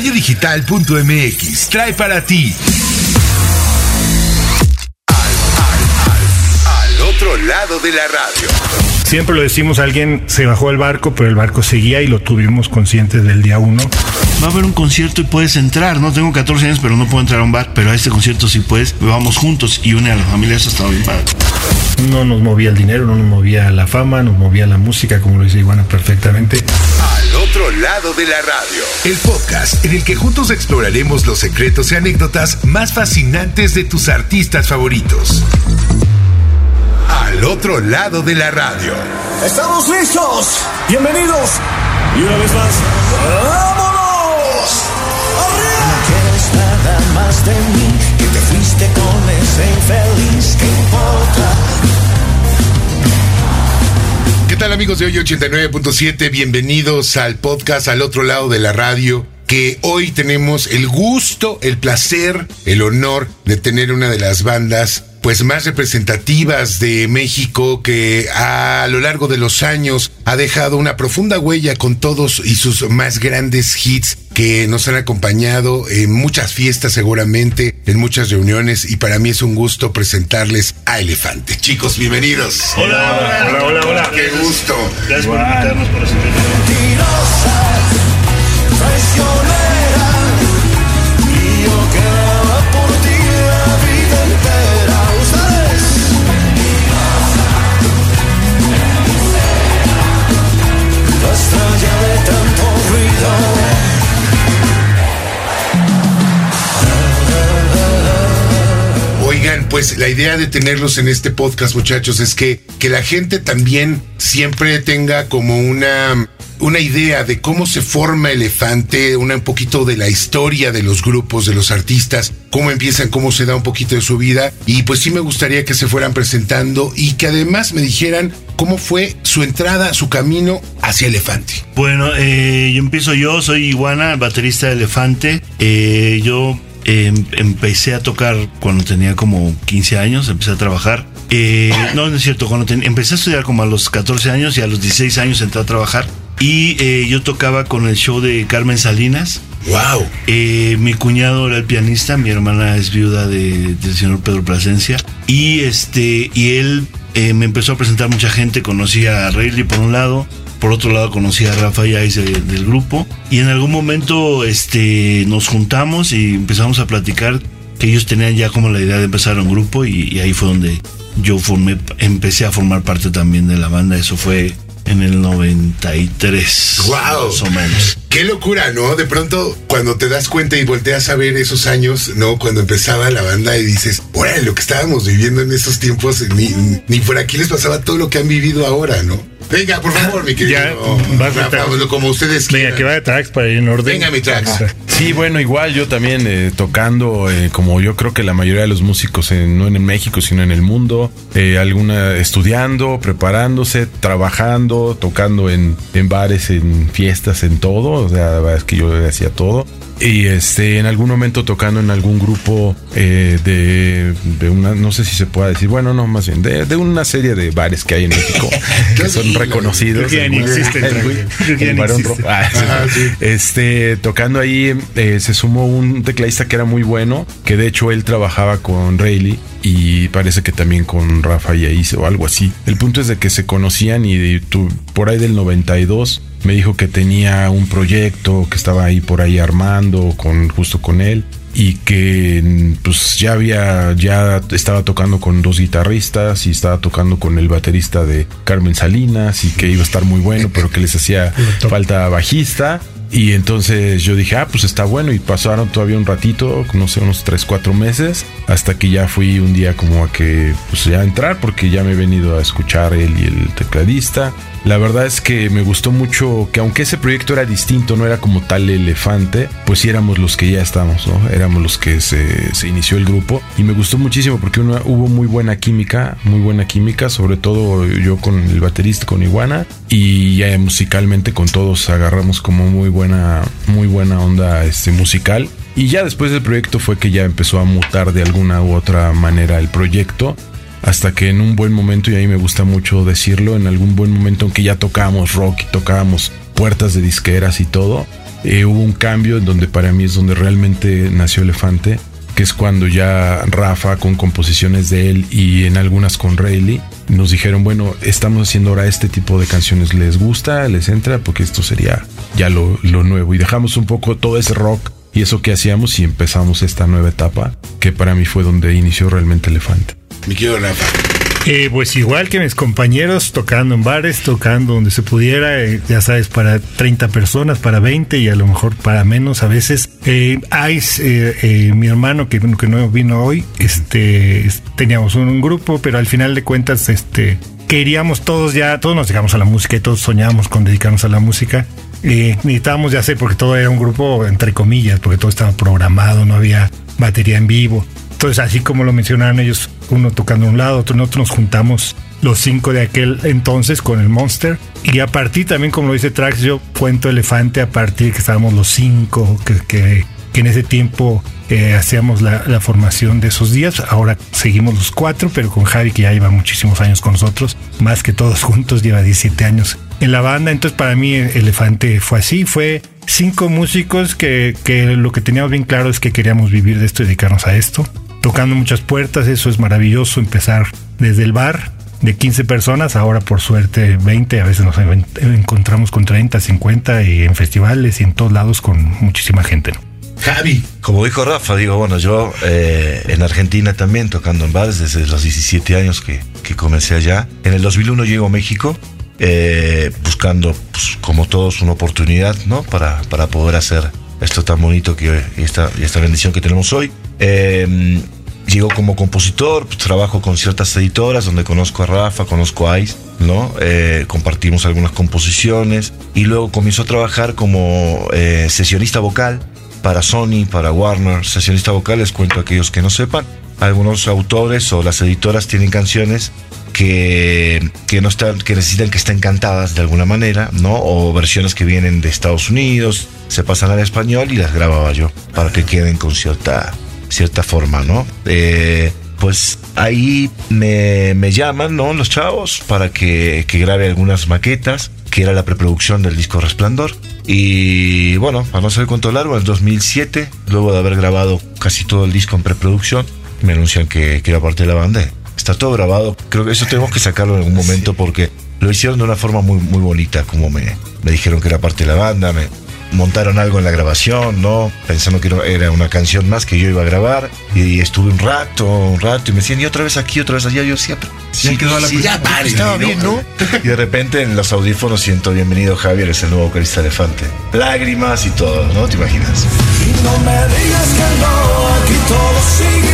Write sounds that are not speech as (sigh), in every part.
Oyedigital.mx trae para ti. Al, otro lado de la radio. Siempre lo decimos, alguien se bajó al barco, pero el barco seguía y lo tuvimos conscientes del día uno. Va a haber un concierto y puedes entrar. No tengo 14 años, pero no puedo entrar a un bar. Pero a este concierto sí puedes. Vamos juntos y une a la familia. Eso estaba bien padre. No nos movía el dinero, no nos movía la fama, nos movía la música, como lo dice Iguana perfectamente. Al otro lado de la radio. El podcast en el que juntos exploraremos los secretos y anécdotas más fascinantes de tus artistas favoritos. Al otro lado de la radio. ¡Estamos listos! ¡Bienvenidos! Y una vez más, ¡vámonos! De mí, que te fuiste con ese infeliz, ¿qué importa? ¿Qué tal amigos de hoy 89.7? Bienvenidos al podcast al otro lado de la radio que hoy tenemos el gusto, el placer, el honor de tener una de las bandas pues más representativas de México que a lo largo de los años ha dejado una profunda huella con todos y sus más grandes hits que nos han acompañado en muchas fiestas seguramente, en muchas reuniones y para mí es un gusto presentarles a Elefante. Chicos, bienvenidos. Hola, hola, hola, hola. Qué gusto. Gracias por invitarnos por pues la idea de tenerlos en este podcast, muchachos, es que, que la gente también siempre tenga como una, una idea de cómo se forma Elefante, una, un poquito de la historia de los grupos, de los artistas, cómo empiezan, cómo se da un poquito de su vida. Y pues sí me gustaría que se fueran presentando y que además me dijeran cómo fue su entrada, su camino hacia Elefante. Bueno, eh, yo empiezo yo, soy Iguana, baterista de Elefante. Eh, yo eh, empecé a tocar cuando tenía como 15 años, empecé a trabajar. Eh, (laughs) no, no es cierto, cuando ten- empecé a estudiar como a los 14 años y a los 16 años entré a trabajar. Y eh, yo tocaba con el show de Carmen Salinas. ¡Wow! Eh, mi cuñado era el pianista, mi hermana es viuda de- del señor Pedro Plasencia. Y este, y él eh, me empezó a presentar mucha gente, conocí a Rayleigh por un lado, por otro lado conocí a Rafa Yáiz de- del grupo. Y en algún momento este, nos juntamos y empezamos a platicar que ellos tenían ya como la idea de empezar un grupo y, y ahí fue donde yo formé, empecé a formar parte también de la banda. Eso fue en el 93. ¡Wow! Más o menos. Qué locura, ¿no? De pronto, cuando te das cuenta y volteas a ver esos años, ¿no? Cuando empezaba la banda y dices, órale, lo que estábamos viviendo en esos tiempos, ni, ni por aquí les pasaba todo lo que han vivido ahora, ¿no? Venga, por favor, mi querido. Ya, vas a Rafa, estar- lo- como ustedes Venga, quieran. que va de tracks para ir en orden. Venga, mi tracks. Sí, bueno, igual yo también eh, tocando, eh, como yo creo que la mayoría de los músicos, eh, no en México, sino en el mundo, eh, alguna estudiando, preparándose, trabajando, tocando en, en bares, en fiestas, en todo. O sea, la verdad es que yo hacía todo. Y este, en algún momento tocando en algún grupo eh, de, de una, no sé si se pueda decir, bueno, no, más bien, de, de una serie de bares que hay en México (laughs) que son reconocidos. Creo que ya existen. (laughs) Creo que ya. Ah, sí. Sí. Este, tocando ahí, eh, se sumó un tecladista que era muy bueno, que de hecho él trabajaba con Rayleigh y parece que también con Rafa Yaiz o algo así. El punto es de que se conocían y de- tu- por ahí del 92 me dijo que tenía un proyecto que estaba ahí por ahí armando con justo con él y que pues ya había ya estaba tocando con dos guitarristas y estaba tocando con el baterista de Carmen Salinas y que iba a estar muy bueno pero que les hacía falta bajista y entonces yo dije, ah, pues está bueno. Y pasaron todavía un ratito, no sé, unos 3, 4 meses, hasta que ya fui un día como a que, pues ya a entrar, porque ya me he venido a escuchar él y el tecladista. La verdad es que me gustó mucho que aunque ese proyecto era distinto, no era como tal elefante, pues sí éramos los que ya estamos, ¿no? Éramos los que se, se inició el grupo. Y me gustó muchísimo porque una- hubo muy buena química, muy buena química, sobre todo yo con el baterista, con Iguana, y ya musicalmente con todos agarramos como muy buena, muy buena onda este, musical. Y ya después del proyecto fue que ya empezó a mutar de alguna u otra manera el proyecto hasta que en un buen momento, y ahí me gusta mucho decirlo, en algún buen momento en que ya tocábamos rock y tocábamos puertas de disqueras y todo, eh, hubo un cambio en donde para mí es donde realmente nació Elefante, que es cuando ya Rafa con composiciones de él y en algunas con Rayleigh nos dijeron, bueno, estamos haciendo ahora este tipo de canciones, ¿les gusta? ¿Les entra? Porque esto sería ya lo, lo nuevo y dejamos un poco todo ese rock y eso que hacíamos y empezamos esta nueva etapa que para mí fue donde inició realmente Elefante. Mi querido Rafa. Eh, pues igual que mis compañeros, tocando en bares, tocando donde se pudiera, eh, ya sabes, para 30 personas, para 20 y a lo mejor para menos a veces. Eh, Ice, eh, eh, mi hermano que, que no vino hoy, este, es- teníamos un, grupo, pero al final de cuentas, este, queríamos todos ya, todos nos dedicamos a la música y todos soñábamos con dedicarnos a la música. Eh, necesitábamos ya hacer, porque todo era un grupo entre comillas, porque todo estaba programado, no había batería en vivo. Entonces, así como lo mencionaron ellos, uno tocando un lado, otro, nosotros nos juntamos los cinco de aquel entonces con el Monster. Y a partir también, como lo dice Trax, yo cuento Elefante a partir que estábamos los cinco, que, que, que en ese tiempo eh, hacíamos la, la formación de esos días. Ahora seguimos los cuatro, pero con Javi, que ya lleva muchísimos años con nosotros, más que todos (laughs) juntos, lleva 17 años en la banda. Entonces, para mí, Elefante fue así, fue cinco músicos que, que lo que teníamos bien claro es que queríamos vivir de esto y dedicarnos a esto tocando muchas puertas, eso es maravilloso, empezar desde el bar de 15 personas, ahora por suerte 20, a veces nos en- encontramos con 30, 50 y en festivales y en todos lados con muchísima gente. ¿no? Javi. Como dijo Rafa, digo, bueno, yo eh, en Argentina también tocando en bares desde los 17 años que, que comencé allá. En el 2001 llego a México eh, buscando, pues, como todos, una oportunidad, ¿no? Para, para poder hacer esto tan bonito que hoy- y esta, y esta bendición que tenemos hoy. Eh, llego como compositor, pues, trabajo con ciertas editoras donde conozco a Rafa, conozco a Ice, ¿no? Eh, compartimos algunas composiciones y luego comienzo a trabajar como eh, sesionista vocal para Sony, para Warner, sesionista vocal, les cuento a aquellos que no sepan. Algunos autores o las editoras tienen canciones que, que no están, que necesitan que estén cantadas de alguna manera, ¿no? O versiones que vienen de Estados Unidos, se pasan al español y las grababa yo para que queden con cierta, cierta forma, ¿no? Eh, pues ahí me, me llaman, ¿no? Los chavos para que, que grabe algunas maquetas, que era la preproducción del disco Resplandor. Y bueno, para no saber cuánto largo, en el 2007, luego de haber grabado casi todo el disco en preproducción, me anuncian que, que era parte de la banda. Está todo grabado. Creo que eso tenemos que sacarlo en algún momento porque lo hicieron de una forma muy, muy bonita, como me, me dijeron que era parte de la banda. Me montaron algo en la grabación, ¿no? Pensando que era- una canción más que yo iba a grabar. Y estuve un rato, un rato, y me decían, y otra vez aquí, otra vez allá. Yo decía, pero sí, quedó la sí, ya, pare, estaba bien, ¿no? (laughs) Y de repente en los audífonos siento, bienvenido Javier, es el nuevo vocalista Elefante. Lágrimas y todo, ¿no? ¿Te imaginas? Y no me digas que no, aquí todo sigue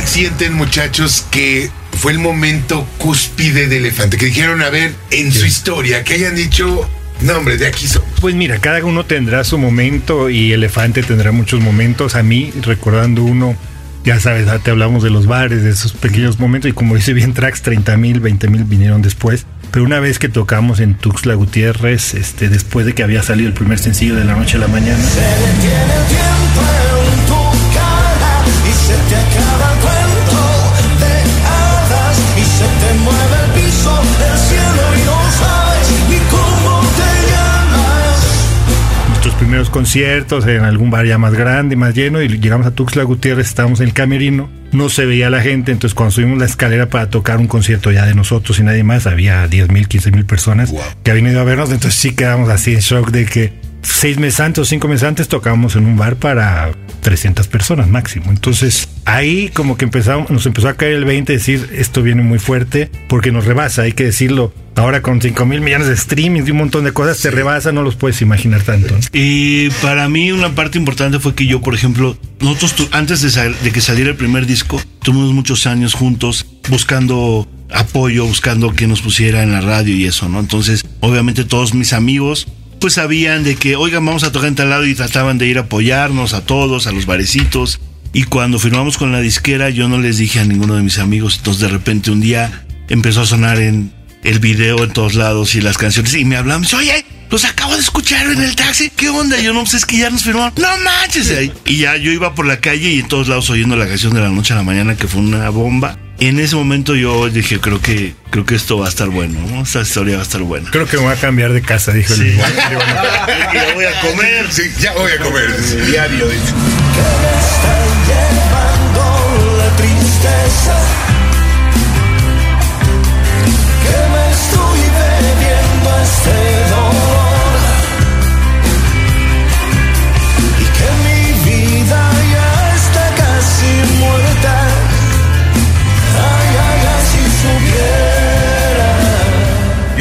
¿Cuál sienten, muchachos, que fue el momento cúspide de Elefante? Que dijeron, a ver, en su historia, que hayan dicho, no, hombre, de aquí somos. Pues mira, cada uno tendrá su momento y Elefante tendrá muchos momentos. A mí, recordando uno, ya sabes, ya te hablamos de los bares, de esos pequeños momentos y como dice bien Tracks, 30 mil, 20 mil vinieron después. Pero una vez que tocamos en Tuxtla Gutiérrez, este, después de que había salido el primer sencillo de la noche a la mañana, Se detiene el tiempo conciertos en algún bar ya más grande, más lleno, y llegamos a Tuxtla Gutiérrez, estábamos en el camerino, no se veía la gente, entonces cuando subimos la escalera para tocar un concierto ya de nosotros y nadie más, había 10 mil, 15 mil personas que habían ido a vernos, entonces sí quedamos así en shock de que seis meses antes o cinco meses antes tocábamos en un bar para 300 personas máximo. Entonces ahí como que empezamos, nos empezó a caer el 20, decir esto viene muy fuerte porque nos rebasa, hay que decirlo. Ahora con 5 mil millones de streamings y un montón de cosas te rebasa, no los puedes imaginar tanto. Y para mí una parte importante fue que yo, por ejemplo, nosotros antes de, de que saliera el primer disco, tuvimos muchos años juntos buscando apoyo, buscando que nos pusiera en la radio y eso, ¿no? Entonces, obviamente todos mis amigos pues sabían de que, oigan, vamos a tocar en tal lado y trataban de ir a apoyarnos a todos, a los barecitos. Y cuando firmamos con la disquera, yo no les dije a ninguno de mis amigos. Entonces, de repente, un día empezó a sonar en el video en todos lados y las canciones. Y me hablaban, oye, los acabo de escuchar en el taxi. ¿Qué onda? Yo no, pues es que ya nos firmaron. No manches. Y ya yo iba por la calle y en todos lados oyendo la canción de la noche a la mañana, que fue una bomba. En ese momento yo dije, creo que, creo que esto va a estar bueno, ¿no? Esta historia va a estar buena. Creo que me voy a cambiar de casa, dijo Sí. el (laughs) ya voy a comer. Sí, ya voy a comer. Diario, dice. que me están llevando la tristeza, que me estoy bebiendo este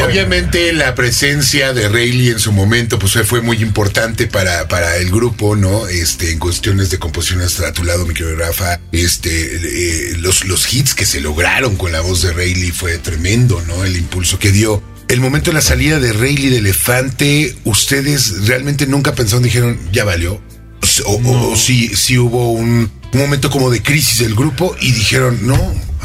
Obviamente la presencia de Rayleigh en su momento pues fue muy importante para, para el grupo, ¿no? Este, en cuestiones de composición hasta a tu lado, mi querido Rafa, este, eh, los, los hits que se lograron con la voz de Rayleigh fue tremendo, ¿no? El impulso que dio. El momento de la salida de Rayleigh de Elefante, ustedes realmente nunca pensaron, dijeron, ya valió. O, o- o sí, sí hubo un, un momento como de crisis del grupo y dijeron, no,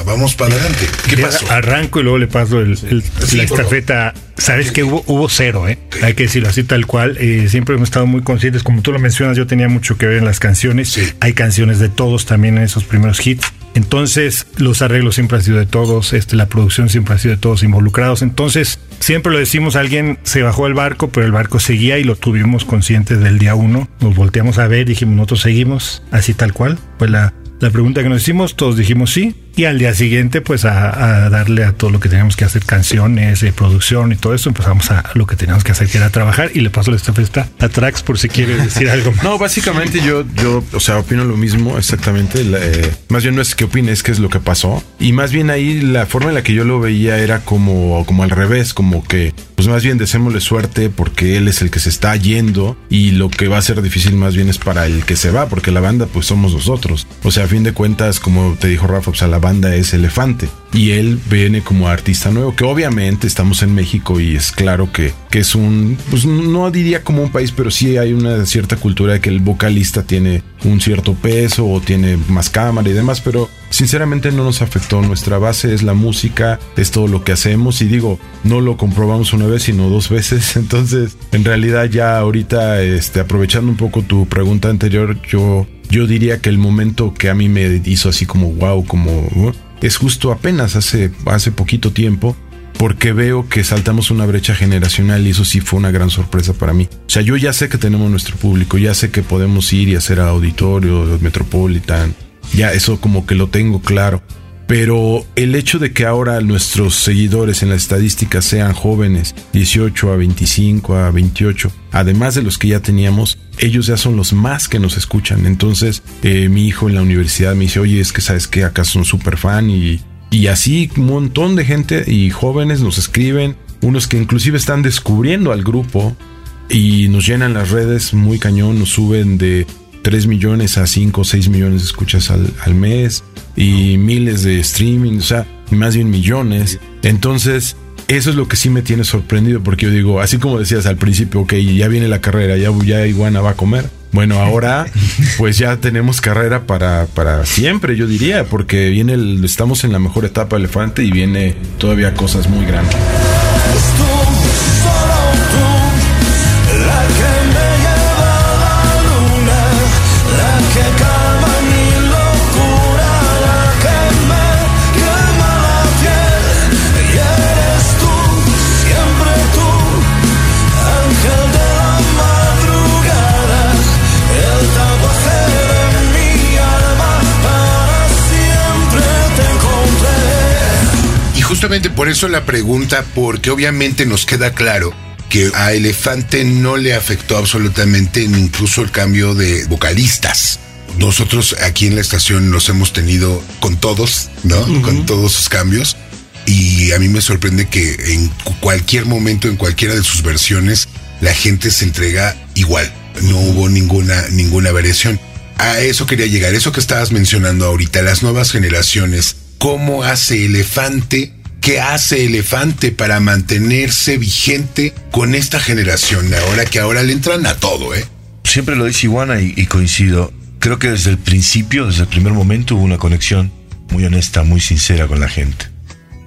vamos para adelante. ¿Qué Ya pasó? Arranco y luego le paso el- el- Sí, la estafeta. Sabes que hubo, hubo cero, ¿eh? Hay que decirlo así tal cual. Eh, siempre hemos estado muy conscientes, como tú lo mencionas, yo tenía mucho que ver en las canciones. Sí. Hay canciones de todos también en esos primeros hits. Entonces, los arreglos siempre han sido de todos, este, la producción siempre ha sido de todos involucrados. Entonces, siempre lo decimos, alguien se bajó del barco, pero el barco seguía y lo tuvimos conscientes del día uno. Nos volteamos a ver, dijimos, nosotros seguimos, así tal cual. Pues la, la pregunta que nos hicimos, todos dijimos sí. Y al día siguiente, pues a, a darle a todo lo que teníamos que hacer, canciones, eh, producción y todo eso, empezamos a lo que teníamos que hacer, que era trabajar. Y le paso la estafeta a Trax por si quiere decir algo más. (laughs) No, básicamente yo, yo, o sea, opino lo mismo exactamente. la- eh, más bien no es que opine, es que es lo que pasó. Y más bien ahí la forma en la que yo lo veía era como, como al revés, como que, pues más bien deseémosle suerte porque él es el que se está yendo y lo que va a ser difícil más bien es para el que se va, porque la banda pues somos nosotros. O sea, a fin de cuentas, como te dijo Rafa, o sea, la banda es Elefante y él viene como artista nuevo, que obviamente estamos en México y es claro que, que es un, pues no diría como un país, pero sí hay una cierta cultura de que el vocalista tiene un cierto peso o tiene más cámara y demás, pero sinceramente no nos afectó. Nuestra base es la música, es todo lo que hacemos y digo, no lo comprobamos una vez, sino dos veces. (laughs) Entonces, en realidad ya ahorita, este, aprovechando un poco tu pregunta anterior, yo, yo diría que el momento que a mí me hizo así como wow, como es justo apenas hace, hace poquito tiempo porque veo que saltamos una brecha generacional y eso sí fue una gran sorpresa para mí. O sea, yo ya sé que tenemos nuestro público, ya sé que podemos ir y hacer auditorio, Metropolitan, ya eso como que lo tengo claro. Pero el hecho de que ahora nuestros seguidores en las estadísticas sean jóvenes, 18 a 25 a 28, además de los que ya teníamos, ellos ya son los más que nos escuchan. Entonces, eh, mi hijo en la universidad me dice, oye, es que sabes que acá son súper fan y, y así un montón de gente y jóvenes nos escriben, unos que inclusive están descubriendo al grupo y nos llenan las redes muy cañón, nos suben de 3 millones a 5 o 6 millones de escuchas al, al mes y miles de streaming, o sea, más bien millones. Entonces, eso es lo que sí me tiene sorprendido porque yo digo, así como decías al principio, ok, ya viene la carrera, ya, ya Iguana va a comer. Bueno, ahora (laughs) pues ya tenemos carrera para, para siempre, yo diría, porque viene el- estamos en la mejor etapa Elefante y viene todavía cosas muy grandes. Justamente por eso la pregunta, porque obviamente nos queda claro que a Elefante no le afectó absolutamente ni incluso el cambio de vocalistas. Nosotros aquí en la estación los hemos tenido con todos, ¿no? Con todos sus cambios. Y a mí me sorprende que en cu- cualquier momento, en cualquiera de sus versiones, la gente se entrega igual. No hubo ninguna, ninguna variación. A eso quería llegar, eso que estabas mencionando ahorita, las nuevas generaciones. ¿Cómo hace Elefante? ¿Qué hace Elefante para mantenerse vigente con esta generación ahora que ahora le entran a todo, eh? Siempre lo dice Iguana y, coincido. Creo que desde el principio, desde el primer momento, hubo una conexión muy honesta, muy sincera con la gente.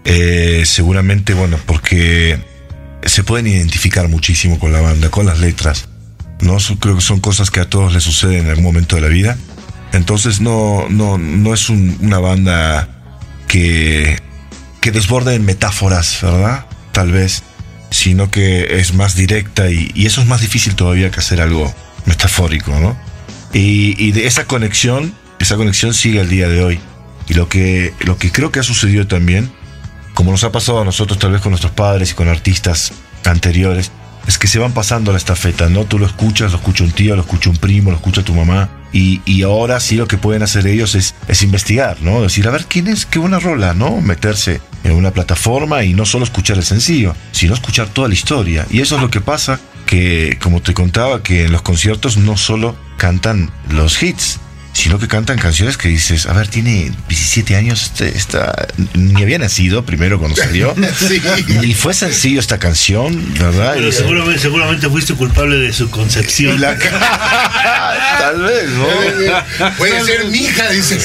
Eh, seguramente, bueno, porque se pueden identificar muchísimo con la banda, con las letras. ¿no? Creo que son cosas que a todos les suceden en algún momento de la vida. Entonces no, no, no es un- una banda que, que desborde en metáforas, ¿verdad? Tal vez, sino que es más directa y, y eso es más difícil todavía que hacer algo metafórico, ¿no? Y, y de esa conexión, esa conexión sigue al día de hoy. Y lo que, lo que creo que ha sucedido también, como nos ha pasado a nosotros tal vez con nuestros padres y con artistas anteriores, es que se van pasando la estafeta, ¿no? Tú lo escuchas, lo escucha un tío, lo escucha un primo, lo escucha tu mamá. Y, y ahora sí lo que pueden hacer ellos es, es investigar, ¿no? Decir, a ver, ¿quién es? Qué buena rola, ¿no? Meterse en una plataforma y no solo escuchar el sencillo, sino escuchar toda la historia. Y eso es lo que pasa, que como te contaba, que en los conciertos no solo cantan los hits, sino que cantan canciones que dices, a ver, tiene 17 años, este, esta, ni había nacido primero cuando salió, (laughs) Sí. y fue sencillo esta canción, ¿verdad? Pero seguramente, seguramente fuiste culpable de su concepción. la- (laughs) Tal vez, ¿no? (laughs) Puede ser mi hija, dice.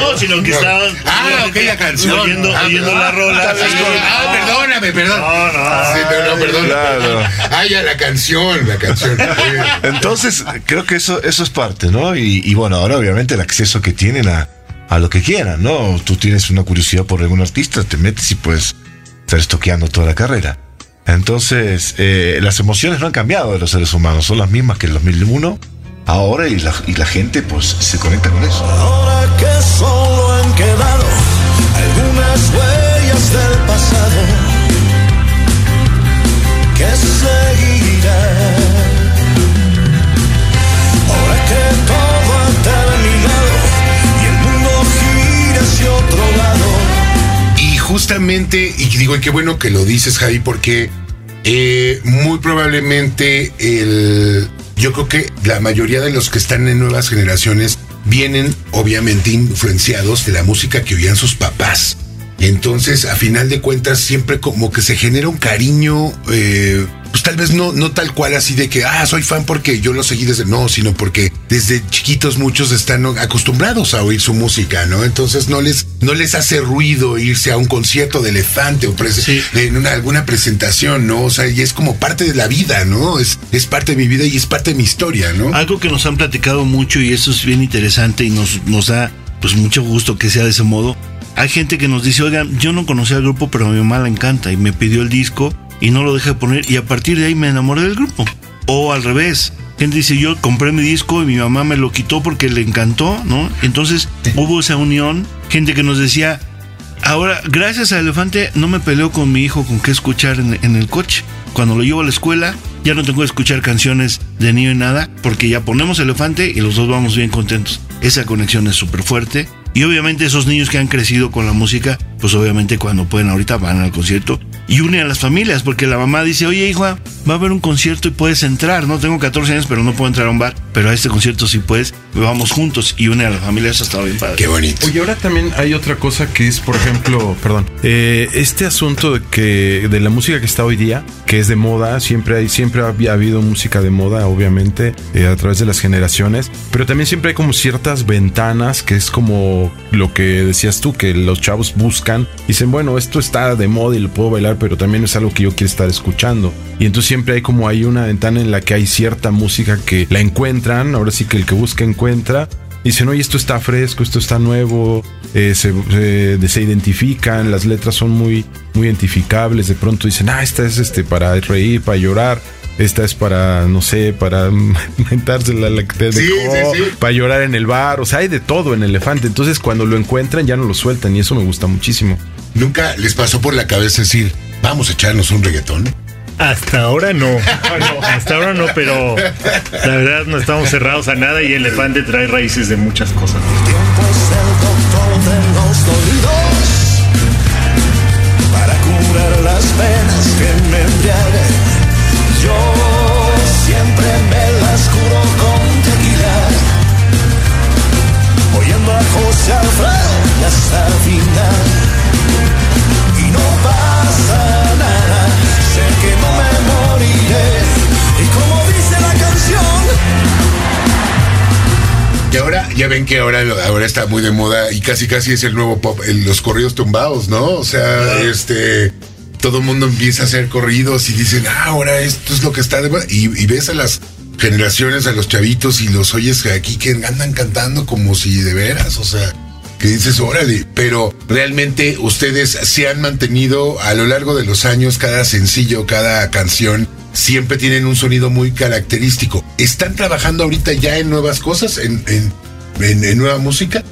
No, sino que estaban. Ah, ok, la canción. Oyendo, Ah, oyendo la rola. Sí. con- Ah, perdóname, perdón. No, no. Sí, no, no, perdón. Claro. Ah, ya, la canción, la canción. Entonces, creo que eso, eso es parte, ¿no? Y, y bueno, ahora obviamente el acceso que tienen a, a lo que quieran, ¿no? Tú tienes una curiosidad por algún artista, te metes y puedes estar estoqueando toda la carrera. Entonces, eh, las emociones no han cambiado de los seres humanos, son las mismas que en el 2001, ahora y la, y la gente pues se conecta con eso. Ahora que solo han quedado algunas huellas del pasado Y digo, y qué bueno que lo dices, Javi, porque eh, muy probablemente el, yo creo que la mayoría de los que están en nuevas generaciones vienen obviamente influenciados de la música que oían sus papás. Entonces, a final de cuentas, siempre como que se genera un cariño, eh, pues tal vez no, no tal cual así de que, ah, soy fan porque yo lo seguí desde, no, sino porque desde chiquitos muchos están acostumbrados a oír su música, ¿no? Entonces no les, no les hace ruido irse a un concierto de elefante o Sí. en una, alguna presentación, ¿no? O sea, y es como parte de la vida, ¿no? Es, es parte de mi vida y es parte de mi historia, ¿no? Algo que nos han platicado mucho y eso es bien interesante y nos, nos da pues mucho gusto que sea de ese modo. Hay gente que nos dice, oigan, yo no conocía al grupo, pero a mi mamá le encanta y me pidió el disco y no lo dejé poner y a partir de ahí me enamoré del grupo. O al revés. Gente dice, yo compré mi disco y mi mamá me lo quitó porque le encantó, ¿no? Entonces hubo esa unión. Gente que nos decía, Ahora, gracias a Elefante, no me peleo con mi hijo con qué escuchar en, en el coche. Cuando lo llevo a la escuela, ya no tengo que escuchar canciones de niño y nada, porque ya ponemos Elefante y los dos vamos bien contentos. Esa conexión es súper fuerte. Y obviamente esos niños que han crecido con la música, pues obviamente cuando pueden ahorita van al concierto y unen a las familias, porque la mamá dice, oye hijo, va a haber un concierto y puedes entrar, no tengo 14 años, pero no puedo entrar a un bar, pero a este concierto sí puedes, vamos juntos y une a las familias, eso está bien padre. Qué bonito. Oye, ahora también hay otra cosa que es, por ejemplo, (coughs) perdón, eh, este asunto de que de la música que está hoy día, que es de moda, siempre hay, siempre había habido música de moda, obviamente, eh, a través de las generaciones, pero también siempre hay como ciertas ventanas que es como lo que decías tú, que los chavos buscan, dicen, bueno, esto está de moda y lo puedo bailar, pero también es algo que yo quiero estar escuchando. Y entonces siempre hay como hay una ventana en la que hay cierta música que la encuentran, ahora sí que el que busca encuentra, Dicen, oye, esto está fresco, esto está nuevo, eh, se, se- se identifican, las letras son muy, muy identificables. De pronto dicen, ah, esta es este para reír, para llorar. Esta es para, no sé, para (laughs) mentarse la, la que te Sí, dejó, sí, sí. para llorar en el bar. O sea, hay de todo en Elefante. Entonces, cuando lo encuentran, ya no lo sueltan y eso me gusta muchísimo. Nunca les pasó por la cabeza decir, vamos a echarnos un reggaetón. Hasta ahora (laughs) no. Hasta ahora no, pero la verdad no estamos cerrados a nada y Elefante trae raíces de muchas cosas. tiempo es el doctor de los dolidos ven que ahora, ahora está muy de moda y casi casi es el nuevo pop, el- los corridos tumbados, ¿no? O sea, este, todo el mundo empieza a hacer corridos y dicen, ah, ahora esto es lo que está de moda". y, y ves a las generaciones, a los chavitos y los oyes aquí que andan cantando como si de veras, o sea, que dices, órale, pero realmente ustedes se han mantenido a lo largo de los años, cada sencillo, cada canción, siempre tienen un sonido muy característico. ¿Están trabajando ahorita ya en nuevas cosas, en, en, en- en nueva música?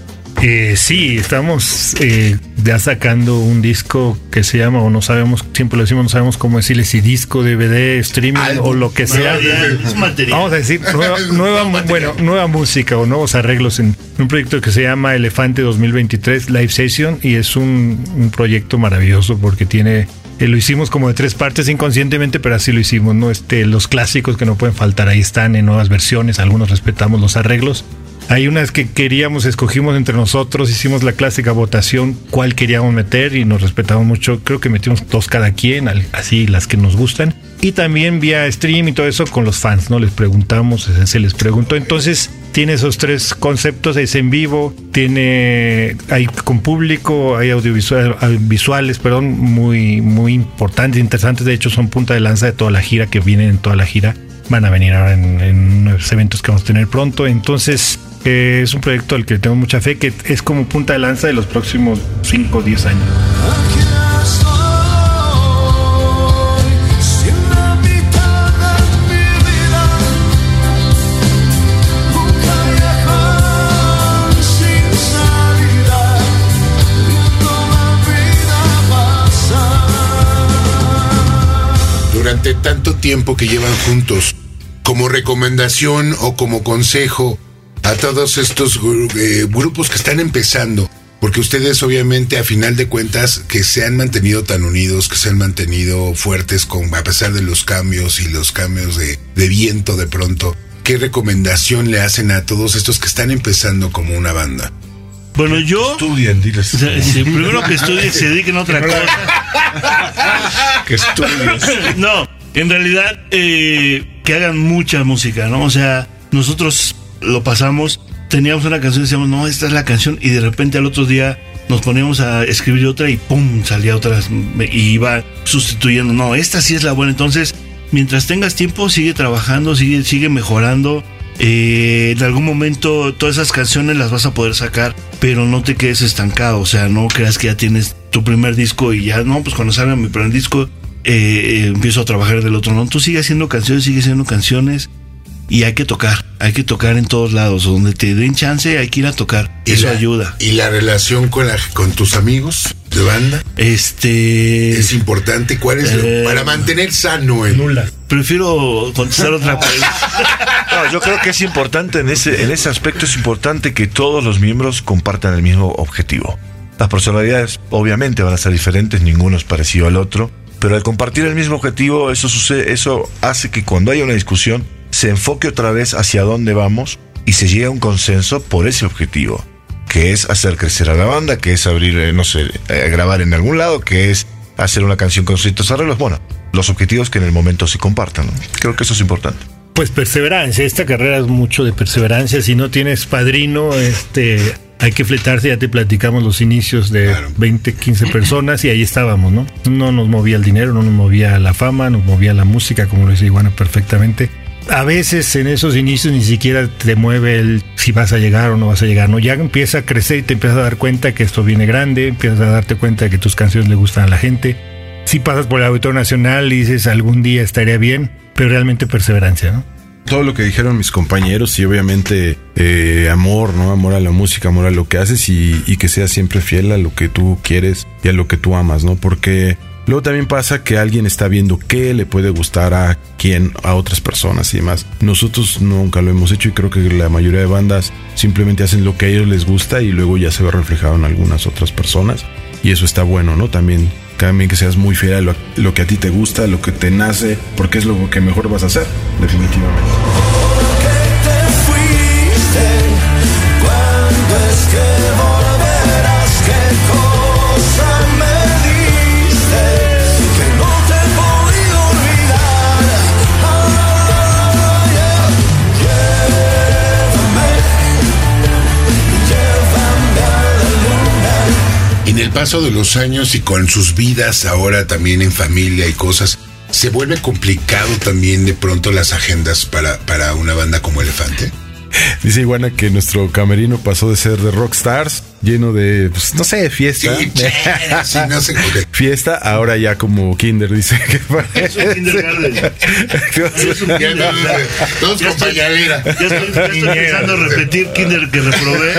Eh, sí, estamos eh, ya sacando un disco que se llama, o no sabemos, siempre lo decimos, no sabemos cómo decirle, si disco, DVD, streaming o lo que sea. Material, es material. Vamos a decir, (laughs) nueva, nueva, bueno, nueva música o nuevos arreglos en un proyecto que se llama Elefante 2023 Live Session y es un, un proyecto maravilloso porque tiene, eh, lo hicimos como de tres partes inconscientemente, pero así lo hicimos, ¿no? Este, los clásicos que no pueden faltar ahí están en nuevas versiones, algunos respetamos los arreglos. Hay unas que queríamos, escogimos entre nosotros, hicimos la clásica votación, cuál queríamos meter y nos respetamos mucho. Creo que metimos dos cada quien, así las que nos gustan. Y también vía stream y todo eso con los fans, ¿no? Les preguntamos, se- les preguntó. Entonces tiene esos tres conceptos, es en vivo, tiene, hay con público, hay audiovisuales, visuales, perdón, muy, muy importantes, interesantes. De hecho, son punta de lanza de toda la gira, que vienen en toda la gira van a venir ahora en, en eventos que vamos a tener pronto. Entonces, es un proyecto al que tengo mucha fe, que es como punta de lanza de los próximos 5 o 10 años. Durante tanto tiempo que llevan juntos, como recomendación o como consejo a todos estos eh, grupos que están empezando, porque ustedes obviamente a final de cuentas que se han mantenido tan unidos, que se han mantenido fuertes con a pesar de los cambios y los cambios de, de viento de pronto, ¿qué recomendación le hacen a todos estos que están empezando como una banda? Bueno, yo. Estudien, diles. sí, primero que estudien, se dediquen a otra cosa. (laughs) Que estudien. No, en realidad, eh, que hagan mucha música, ¿no? O sea, nosotros lo pasamos, teníamos una canción decíamos, no, esta es la canción, y de repente al otro día nos poníamos a escribir otra y ¡pum! salía otra y iba sustituyendo. No, esta sí es la buena. Entonces, mientras tengas tiempo, sigue trabajando, sigue, sigue mejorando. Eh, en algún momento todas esas canciones las vas a poder sacar, pero no te quedes estancado. O sea, no creas que ya tienes tu primer disco y ya, no, pues cuando salga mi primer disco, eh, eh, empiezo a trabajar del otro. No, tú sigues haciendo canciones, sigues haciendo canciones y hay que tocar. Hay que tocar en todos lados. Donde te den chance, hay que ir a tocar. Eso la- ayuda. ¿Y la relación con, la, con tus amigos de banda? Este. Es importante. ¿Cuál es? lo- Eh, para mantener sano el. Prefiero contestar otra pregunta. (laughs) No, yo creo que es importante en ese, en ese aspecto, es importante que todos los miembros compartan el mismo objetivo. Las personalidades obviamente van a ser diferentes, ninguno es parecido al otro, pero al compartir el mismo objetivo, eso sucede, eso hace que cuando haya una discusión se enfoque otra vez hacia dónde vamos y se llegue a un consenso por ese objetivo, que es hacer crecer a la banda, que es abrir, eh, no sé, eh, grabar en algún lado, que es hacer una canción con ciertos arreglos, bueno, los objetivos que en el momento se compartan. ¿no? Creo que eso es importante. Pues perseverancia, esta carrera es mucho de perseverancia. Si no tienes padrino, este, hay que fletarse. Ya te platicamos los inicios de Claro. 20, 15 personas y ahí estábamos, ¿no? No nos movía el dinero, no nos movía la fama, nos movía la música, como lo dice Iguana perfectamente. A veces en esos inicios ni siquiera te mueve el si vas a llegar o no vas a llegar, ¿no? Ya empieza a crecer y te empiezas a dar cuenta que esto viene grande, empiezas a darte cuenta de que tus canciones le gustan a la gente. Si pasas por el Auditorio Nacional y dices algún día estaría bien, pero realmente perseverancia, ¿no? todo lo que dijeron mis compañeros y obviamente eh, amor, ¿no? Amor a la música, amor a lo que haces y, y que seas siempre fiel a lo que tú quieres y a lo que tú amas, ¿no? Porque luego también pasa que alguien está viendo qué le puede gustar a quién, a otras personas y demás. Nosotros nunca lo hemos hecho y creo que la mayoría de bandas simplemente hacen lo que a ellos les gusta y luego ya se ve reflejado en algunas otras personas. Y eso está bueno, ¿no? También, también que seas muy fiel a lo, lo que a ti te gusta, lo que te nace, porque es lo que mejor vas a hacer, definitivamente. El paso de los años y con sus vidas ahora también en familia y cosas, se vuelve complicado también de pronto las agendas para, para una banda como Elefante. Dice Iguana que nuestro camerino pasó de ser de rockstars, lleno de, pues, no sé, fiesta. Sí, che, sí, no sé, ok. Fiesta, ahora ya como kinder, dice que (laughs) Es un kindergarten. Es un Ya (laughs) no, kindergarten. todos Ya con estoy- pañalera. Ya estoy, ya estoy empezando a repetir kinder que reprobé.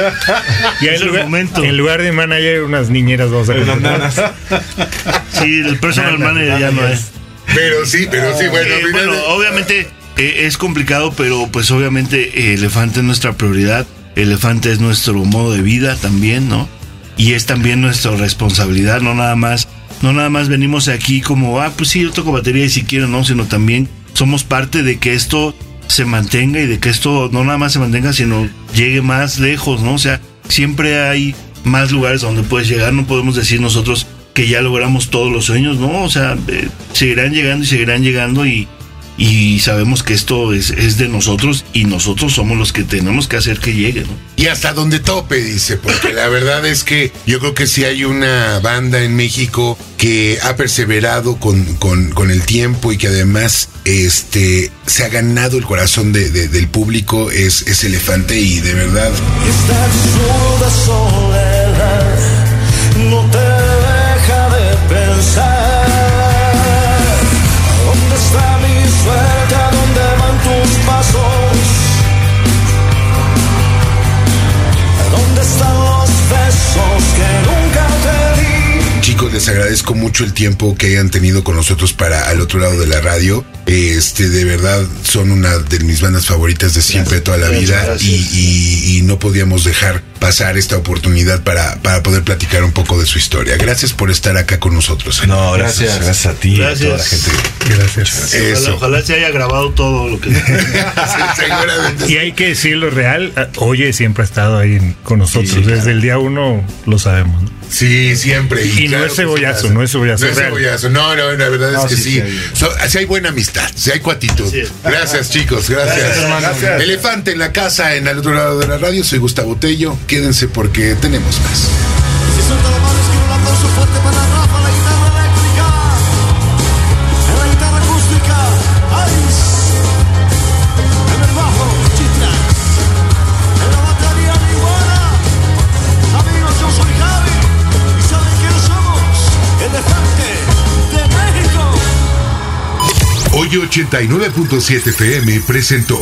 Ya es en el lugar, momento. en lugar de manager, unas niñeras vamos a contratar. Sí, el personal manager ya no es. Pero sí, pero sí, bueno, Eh, mira, bueno, obviamente eh, es complicado, pero pues obviamente eh, Elefante es nuestra prioridad. Elefante es nuestro modo de vida también, ¿no? Y es también nuestra responsabilidad, no nada más, no nada más venimos aquí como, ah, pues sí, yo toco batería y si quiero, no, sino también somos parte de que esto se mantenga y de que esto no nada más se mantenga, sino llegue más lejos, ¿no? O sea, siempre hay más lugares donde puedes llegar, no podemos decir nosotros que ya logramos todos los sueños, ¿no? O sea, eh, seguirán llegando y seguirán llegando y, y sabemos que esto es, es de nosotros y nosotros somos los que tenemos que hacer que llegue, ¿no? Y hasta donde tope, dice, porque la verdad es que yo creo que sí hay una banda en México que ha perseverado con, con- con el tiempo y que además este, se ha ganado el corazón de- de- del público, es, es Elefante y de verdad. Esta absurda soledad no te agradezco mucho el tiempo que hayan tenido con nosotros para al otro lado de la radio. Este, de verdad, son una de mis bandas favoritas de siempre, de toda la vida. Y, y- y no podíamos dejar pasar esta oportunidad para, para poder platicar un poco de su historia. Gracias por estar acá con nosotros. No, gracias, gracias a ti, a toda la Gracias. gente. Gracias. Ojalá, se haya grabado todo lo que... (laughs) Sí, seguramente. Y hay que decirlo real, Oye siempre ha estado ahí con nosotros. Sí, Desde claro. el día uno lo sabemos. ¿no? Sí, siempre. Y no claro es cebollazo, no es cebollazo, No es real. cebollazo. No, no, la verdad No, es que sí, sí. sí hay. So- sí hay buena amistad, sí hay cuatitud. Gracias, chicos, gracias. Gracias. Gracias. Elefante en la casa, en al otro lado de la radio. Soy Gustavo Tello. Quédense porque tenemos más. Si suelta la mano, quiero un aplauso fuerte para Rafa, la guitarra eléctrica. En la guitarra acústica, Alice. En el bajo, Chitrax. En la batería, Iguana. Amigos, yo soy Javi. ¿Y saben quiénes somos? Elefante de México. Hoy 89.7 FM presentó.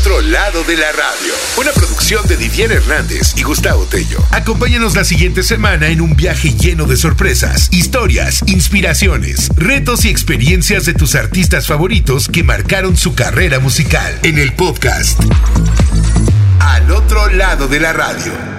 Otro lado de la radio. Una producción de Didier Hernández y Gustavo Tello. Acompáñanos la siguiente semana en un viaje lleno de sorpresas, historias, inspiraciones, retos y experiencias de tus artistas favoritos que marcaron su carrera musical. En el podcast. Al otro lado de la radio.